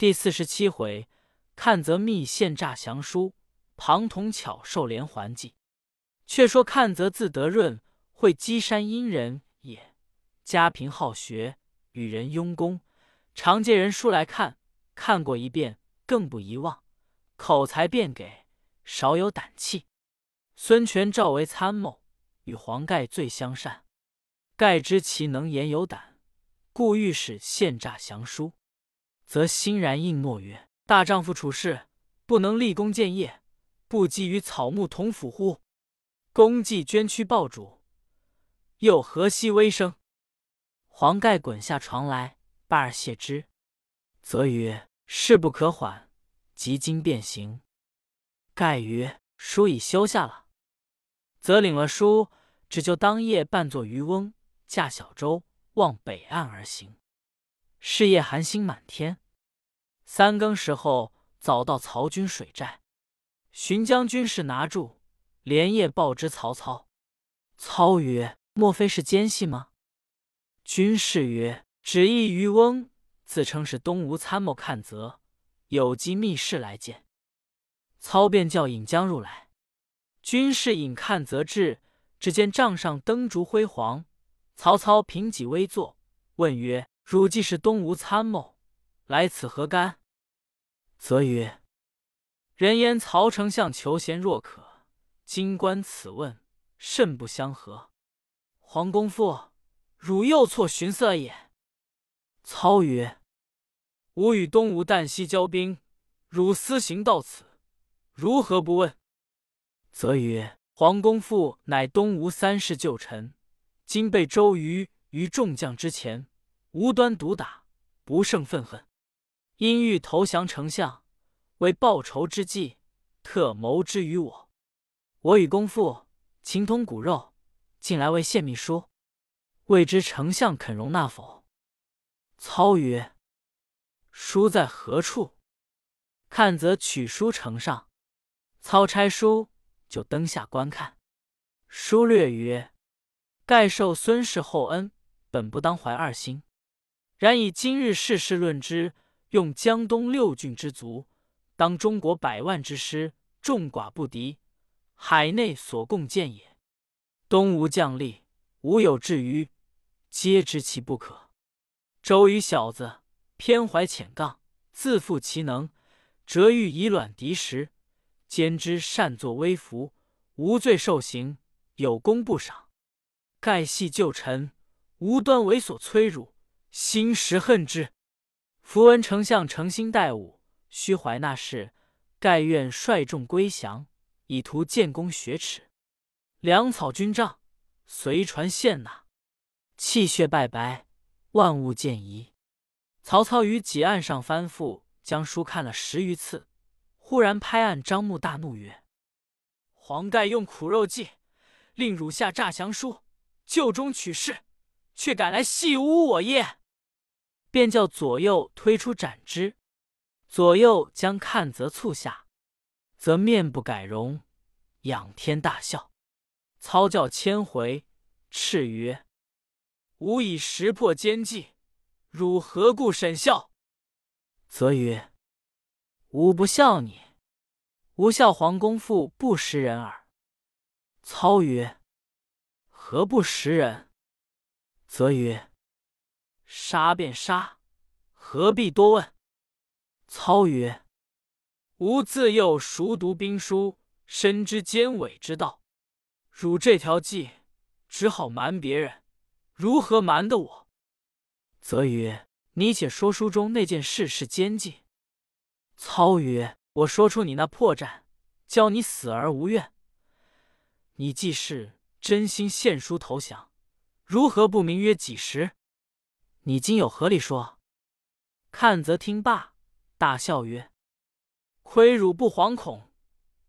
第四十七回，看则密献诈降书，庞统巧授连环计。却说看则字德润，会稽山阴人也，家贫好学，与人佣工，常借人书来看，看过一遍，更不遗忘，口才便给，少有胆气。孙权召为参谋，与黄盖最相善。盖知其能言有胆，故欲使献诈降书，则欣然应诺曰：“大丈夫处事，不能立功建业，不积于草木同腐乎？功绩捐躯报主，又何惜微生？”黄盖滚下床来，拜而谢之，则曰：“事不可缓，即今便行。”盖曰：“书已修下了。”则领了书，只就当夜扮作渔翁。驾小舟往北岸而行，是夜寒星满天。三更时候，早到曹军水寨，寻将军士拿住，连夜报之曹操。操曰：“莫非是奸细吗？”军士曰：“只一渔翁，自称是东吴参谋看则，有机密事来见。”操便叫引将入来。军士引看则至，只见帐上灯烛辉煌。曹操凭几微坐，问曰：“汝既是东吴参谋，来此何干？”则曰：“人言曹丞相求贤若渴，今观此问，甚不相合。黄公父，汝又错寻色也。”操曰：“吾与东吴旦夕交兵，汝私行到此，如何不问？”则曰：“黄公父乃东吴三世旧臣。”今被周瑜于众将之前无端毒打，不胜愤恨，因欲投降丞相，为报仇之计，特谋之于我。我与公父情同骨肉，近来为献密书，未知丞相肯容纳否？操曰：“书在何处？”看则取书呈上，操拆书就登下观看，书略曰。盖受孙氏厚恩，本不当怀二心。然以今日世事论之，用江东六郡之卒，当中国百万之师，众寡不敌，海内所共建也。东吴将吏，无有至于，皆知其不可。周瑜小子，偏怀浅杠，自负其能，折欲以卵敌石，兼之擅作威服，无罪受刑，有功不赏。盖系旧臣，无端为所摧辱，心实恨之。符文丞相诚心待吾，须怀纳事，盖愿率众归降，以图建功雪耻。粮草军帐，随传献纳，气血拜白，万物见疑。曹操于几案上翻覆，将书看了十余次，忽然拍案张目，大怒曰：“黄盖用苦肉计，令汝下诈降书。”就中取势，却敢来戏污我耶？便叫左右推出斩之。左右将看则促下，则面不改容，仰天大笑。操教千回，叱曰：“吾已识破奸计，汝何故审笑？”则曰：“吾不笑你，吾笑黄公父不识人耳。”操曰。何不识人？则曰：“杀便杀，何必多问？”操曰：“吾自幼熟读兵书，深知奸伪之道。汝这条计，只好瞒别人，如何瞒得我？”则曰：“你且说书中那件事是奸计。”操曰：“我说出你那破绽，教你死而无怨。你既是。”真心献书投降，如何不名曰几时？你今有何理说？看则听罢，大笑曰：“亏汝不惶恐，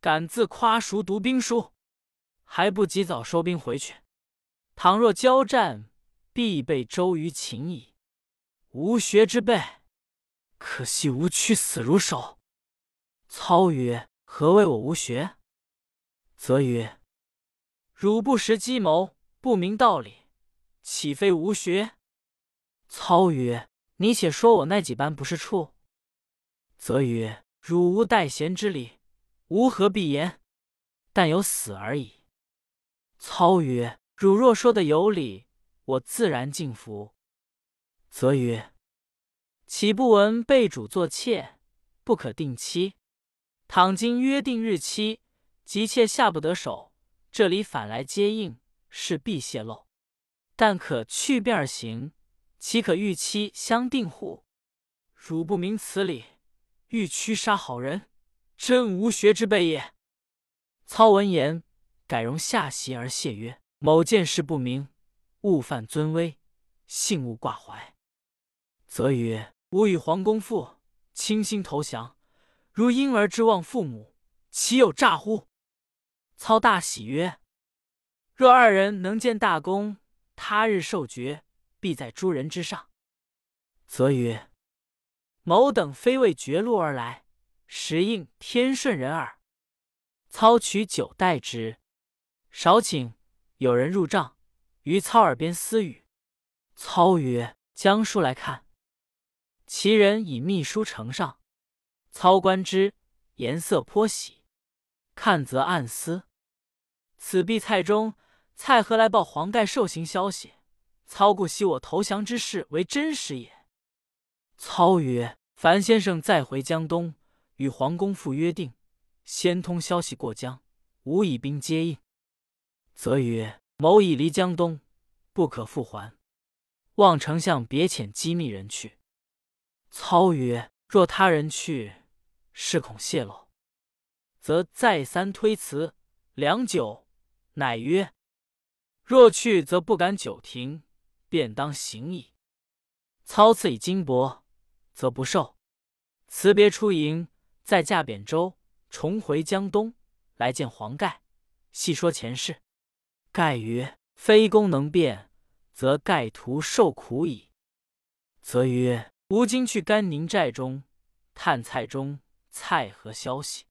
敢自夸熟读兵书，还不及早收兵回去？倘若交战，必被周瑜擒矣。吾学之辈，可惜吾屈死如手。”操曰：“何谓我无学？”则曰。汝不识计谋，不明道理，岂非无学？操曰：“你且说我那几般不是处？”则曰：“汝无待贤之礼，吾何必言？但有死而已。”操曰：“汝若说的有理，我自然敬服。”则曰：“岂不闻被主作妾，不可定期？倘今约定日期，急妾下不得手，这里反来接应，势必泄露。但可去便而行，岂可预期相定乎？汝不明此理，欲驱杀好人，真无学之辈也。”操闻言，改容下席而谢曰：“某见事不明，误犯尊威，幸勿挂怀。”则曰：“吾与黄公父倾心投降，如婴儿之望父母，岂有诈乎？”操大喜曰：“若二人能见大功，他日受爵，必在诸人之上。”则曰：“某等非为绝路而来，实应天顺人耳。”操取酒待之，少顷，有人入帐，于操耳边私语。操曰：“将书来看。”其人以秘书呈上，操观之，颜色颇喜。看则暗思：此必蔡中、蔡何来报黄盖受刑消息。操故悉我投降之事为真实也。操曰：“樊先生再回江东，与黄公父约定，先通消息过江，吾以兵接应。”则曰：“某已离江东，不可复还，望丞相别遣机密人去。”操曰：“若他人去，事恐泄露，则再三推辞。良久，乃曰：‘若去，则不敢久停，便当行矣。’操赐以金帛，则不受。辞别出营，再驾扁舟，重回江东，来见黄盖，细说前事。盖曰：‘非公能变，则盖徒受苦矣。’则曰。”吾今去甘宁寨中探蔡中、蔡何消息。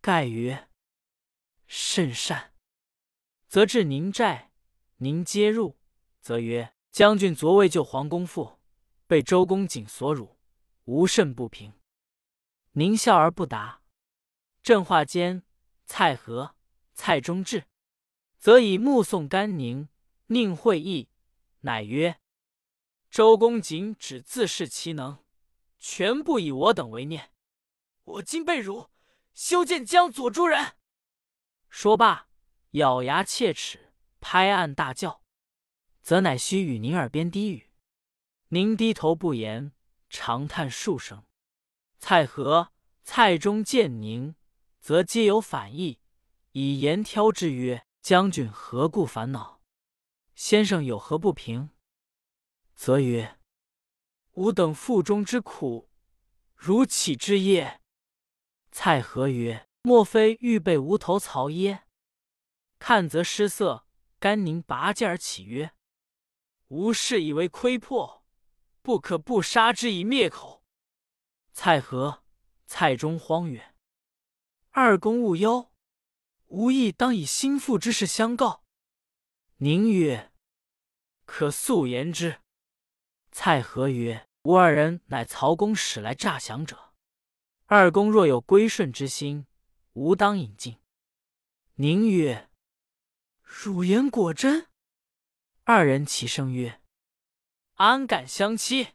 盖曰：“甚善。”则至宁寨，宁接入，则曰：“将军昨为救黄公父，被周公瑾所辱，无甚不平。”宁笑而不答。正话间，蔡和、蔡中至，则以目送甘宁，宁会意，乃曰。周公瑾只自恃其能，全不以我等为念。我今被辱，休见江左诸人。说罢，咬牙切齿，拍案大叫。则乃须与您耳边低语。您低头不言，长叹数声。蔡和、蔡中见宁，则皆有反意，以言挑之曰：“将军何故烦恼？先生有何不平？”则曰：“吾等腹中之苦，如岂知也？”蔡和曰：“莫非欲备无头曹耶？”看则失色，甘宁拔剑而起曰：“吾事以为窥破，不可不杀之以灭口。”蔡和、蔡中慌曰：“二公勿忧，吾亦当以心腹之事相告。”宁曰：“可速言之。”蔡和曰：“吾二人乃曹公使来诈降者，二公若有归顺之心，吾当引进。”宁曰：“汝言果真？”二人齐声曰：“安敢相欺？”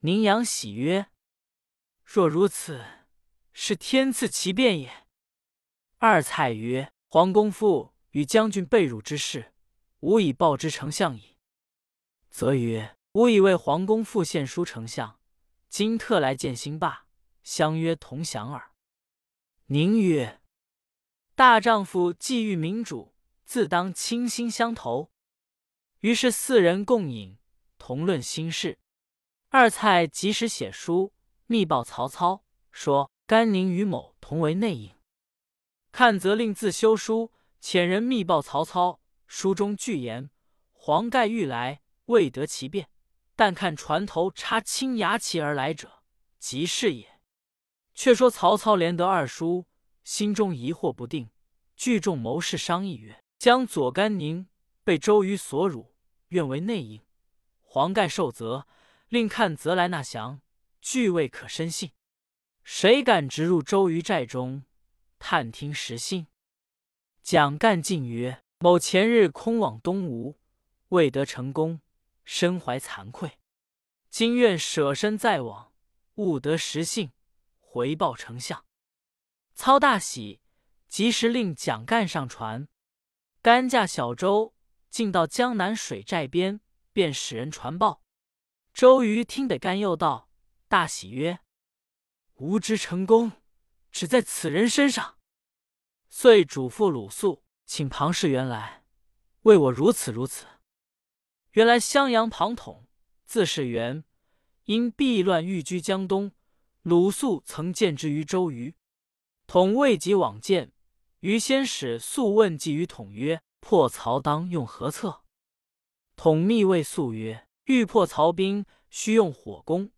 宁阳喜曰：“若如此，是天赐奇变也。”二蔡曰：“黄公父与将军被辱之事，吾已报之丞相矣。”则曰。吾以为黄公复献书丞相，今特来见兴霸，相约同降耳。宁曰：“大丈夫既遇明主，自当倾心相投。”于是四人共饮，同论心事。二蔡及时写书，密报曹操，说甘宁与某同为内应。看则令自修书，遣人密报曹操。书中具言：黄盖欲来，未得其便。但看船头插青牙旗而来者，即是也。却说曹操连得二书，心中疑惑不定，聚众谋士商议曰：“将左甘宁被周瑜所辱，愿为内应；黄盖受责，令看则来纳降，俱未可深信。”谁敢直入周瑜寨中探听实信？”蒋干进曰：“某前日空往东吴，未得成功，身怀惭愧。今愿舍身再往，务得实信，回报丞相。”操大喜，及时令蒋干上船。干驾小舟，进到江南水寨边，便使人传报。周瑜听得甘又道：“大喜曰：‘吾之成功，只在此人身上。’遂嘱咐鲁肃，请庞士元来，为我如此如此。原来襄阳庞统，字士元，因避乱寓居江东。鲁肃曾见之于周瑜，统未及往见。”于先使素问计于统曰：“破曹当用何策？”统密谓素曰：“欲破曹兵，须用火攻。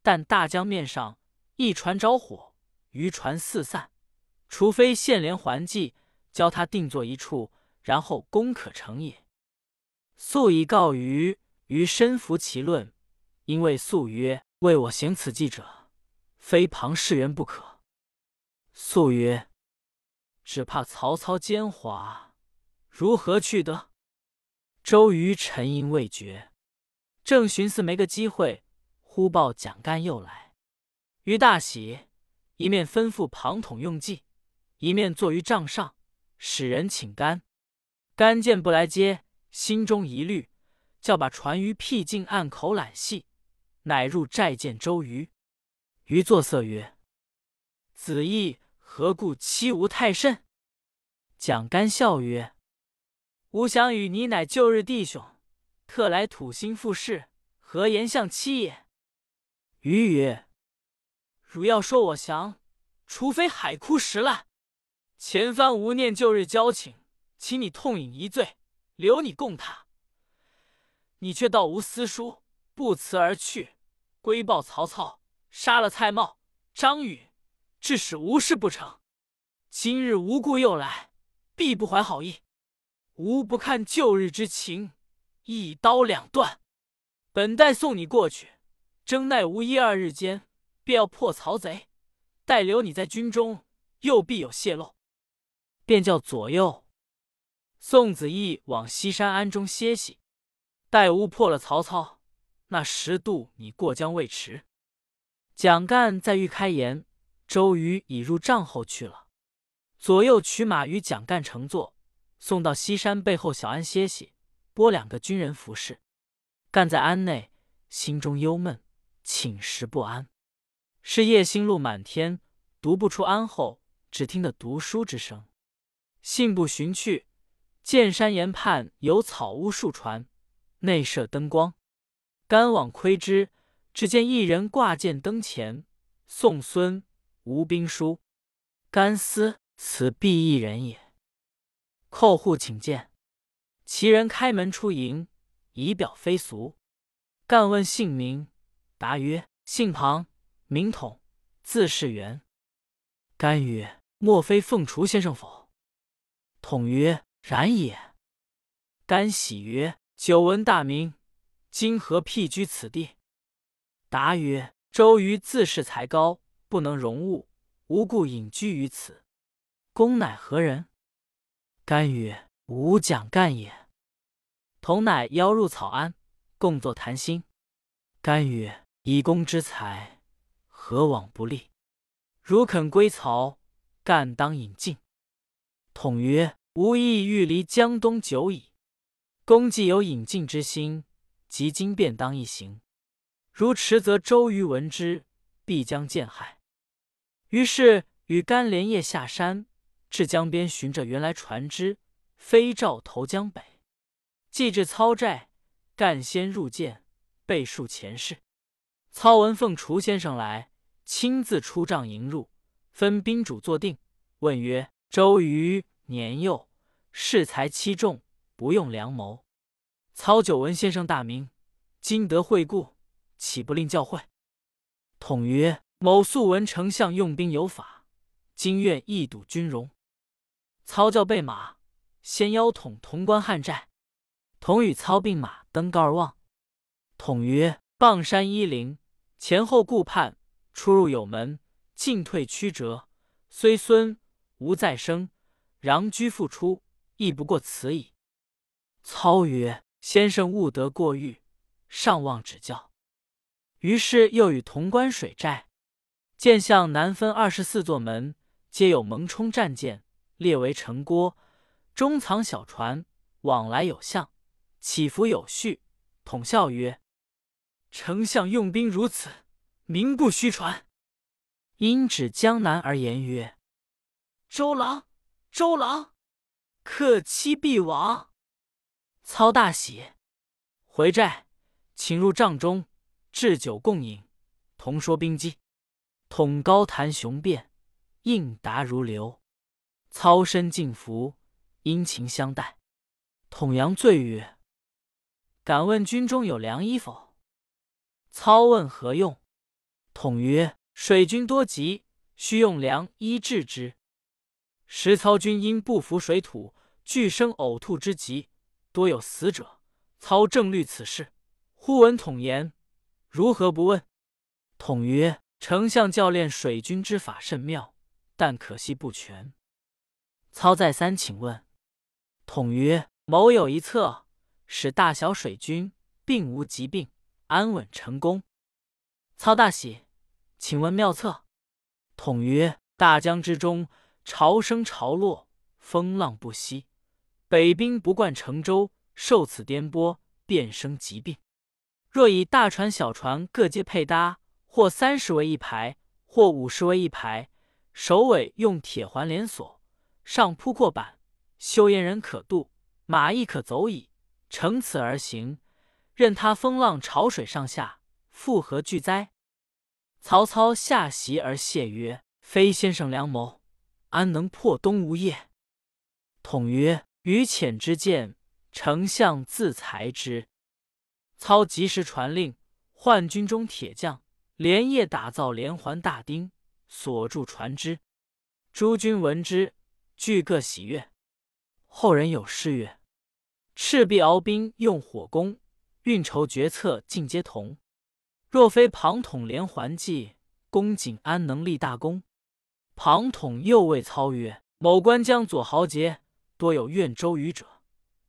但大江面上一船着火，渔船四散，除非现连环计，教他定坐一处，然后攻可成也。”素以告于于深服其论，因为素曰：“为我行此计者，非庞士元不可。”素曰。只怕曹操奸猾，如何去得？周瑜沉吟未决，正寻思没个机会，忽报蒋干又来。于大喜，一面吩咐庞统用计，一面坐于帐上，使人请干。干见不来接，心中疑虑，叫把船于僻静岸口揽系，乃入寨见周瑜。瑜作色曰：“子义。”何故欺吾太甚？蒋干笑曰：“吾想与你乃旧日弟兄，特来土心复试，何言相欺也？”余曰：“汝要说我降，除非海枯石烂。前番无念旧日交情，请你痛饮一醉，留你供他。你却道无私书，不辞而去，归报曹操，杀了蔡瑁、张允。”致使无事不成，今日无故又来，必不怀好意。吾不看旧日之情，一刀两断。本待送你过去，争奈无一二日间，便要破曹贼。待留你在军中，又必有泄露，便叫左右宋子义往西山庵中歇息。待吾破了曹操，那时渡你过江未迟。蒋干在欲开言。周瑜已入帐后去了，左右取马与蒋干乘坐，送到西山背后小庵歇息，拨两个军人服侍。干在庵内，心中忧闷，寝食不安。是夜星露满天，读不出庵后，只听得读书之声。信步寻去，见山岩畔有草屋数船，内设灯光。干往窥之，只见一人挂剑灯前，宋孙。吴兵书，干思此必一人也。叩户请见，其人开门出迎，仪表非俗。干问姓名，答曰：“姓庞，名统，字士元。”干曰：“莫非凤雏先生否？”统曰：“然也。”干喜曰：“久闻大名，今何僻居此地？”答曰：“周瑜自恃才高。”不能容物，无故隐居于此。公乃何人？甘曰：“吾蒋干也。”同乃邀入草庵，共坐谈心。甘曰：“以公之才，何往不利？如肯归曹，干当引进。”统曰：“吾意欲离江东久矣。公既有引进之心，即今便当一行。如迟，则周瑜闻之，必将见害。”于是与甘连夜下山，至江边寻着原来船只，飞棹投江北。既至操寨，干先入见，备述前事。操闻凤雏先生来，亲自出帐迎入，分宾主坐定，问曰：“周瑜年幼，恃才欺众，不用良谋。操久闻先生大名，今得会故，岂不令教诲？”统曰。某素闻丞相用兵有法，今愿一睹军容。操教备马，先邀统潼关汉寨。统与操并马登高而望。统曰：“傍山依林，前后顾盼，出入有门，进退曲折，虽孙吴再生，攘居复出，亦不过此矣。操曰：“先生勿得过誉，上望指教。”于是又与潼关水寨，见向南分二十四座门，皆有蒙冲战舰，列为城郭，中藏小船，往来有象，起伏有序。统笑曰：“丞相用兵如此，名不虚传。”因指江南而言曰：“周郎，周郎，克期必亡。”操大喜，回寨，请入帐中。置酒共饮，同说兵机。统高谈雄辩，应答如流。操身敬服，殷勤相待。统阳醉曰：“敢问军中有良医否？”操问何用，统曰：“水军多急，需用良医治之。时操军因不服水土，俱生呕吐之疾，多有死者。操正虑此事，忽闻统言。”如何不问？统曰：“丞相教练水军之法甚妙，但可惜不全。”操再三请问，统曰：“某有一策，使大小水军并无疾病，安稳成功。”操大喜，请问妙策。统曰：“大江之中，潮生潮落，风浪不息，北兵不惯乘舟，受此颠簸，便生疾病。”若以大船、小船各皆配搭，或三十为一排，或五十为一排，首尾用铁环连锁，上铺阔板，休言人可渡，马亦可走矣。乘此而行，任他风浪潮水上下，复何惧哉？曹操下席而谢曰：“非先生良谋，安能破东吴业？”统曰：“于浅之见，丞相自裁之。”操及时传令，唤军中铁匠，连夜打造连环大钉，锁住船只。诸军闻之，俱各喜悦。后人有诗曰：“赤壁鏖兵用火攻，运筹决策尽皆同。若非庞统连环计，公瑾安能立大功？”庞统又谓操曰：“某关江左豪杰，多有怨周瑜者。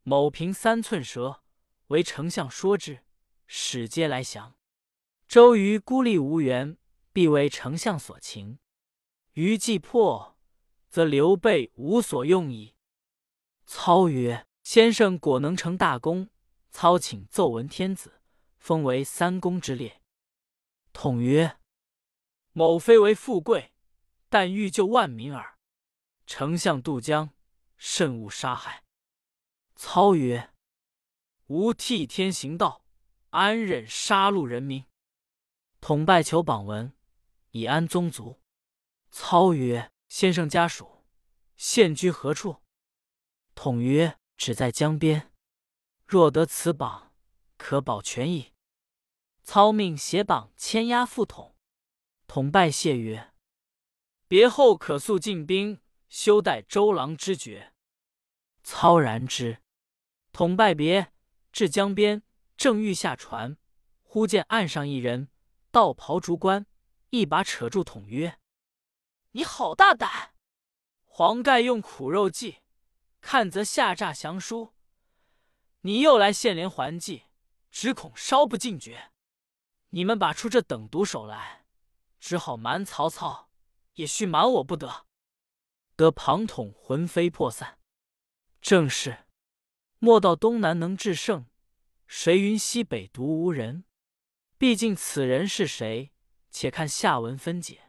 某凭三寸舌。”为丞相说之，使皆来降。周瑜孤立无援，必为丞相所擒。瑜既破，则刘备无所用矣。操曰：“先生果能成大功，操请奏闻天子，封为三公之列。”统曰：“某非为富贵，但欲救万民耳。丞相渡江，慎勿杀害。”操曰。吾替天行道，安忍杀戮人民？统拜求榜文，以安宗族。操曰：“先生家属现居何处？”统曰：“只在江边。若得此榜，可保全矣。”操命携榜牵押赴统。统拜谢曰：“别后可速进兵，休待周郎之决。”操然之。统拜别。至江边，正欲下船，忽见岸上一人，道袍竹冠，一把扯住统曰：“你好大胆！黄盖用苦肉计，看则下诈降书，你又来献连环计，只恐稍不尽绝。你们把出这等毒手来，只好瞒曹操，也须瞒我不得。”得庞统魂飞魄散。正是。莫道东南能制胜，谁云西北独无人？毕竟此人是谁？且看下文分解。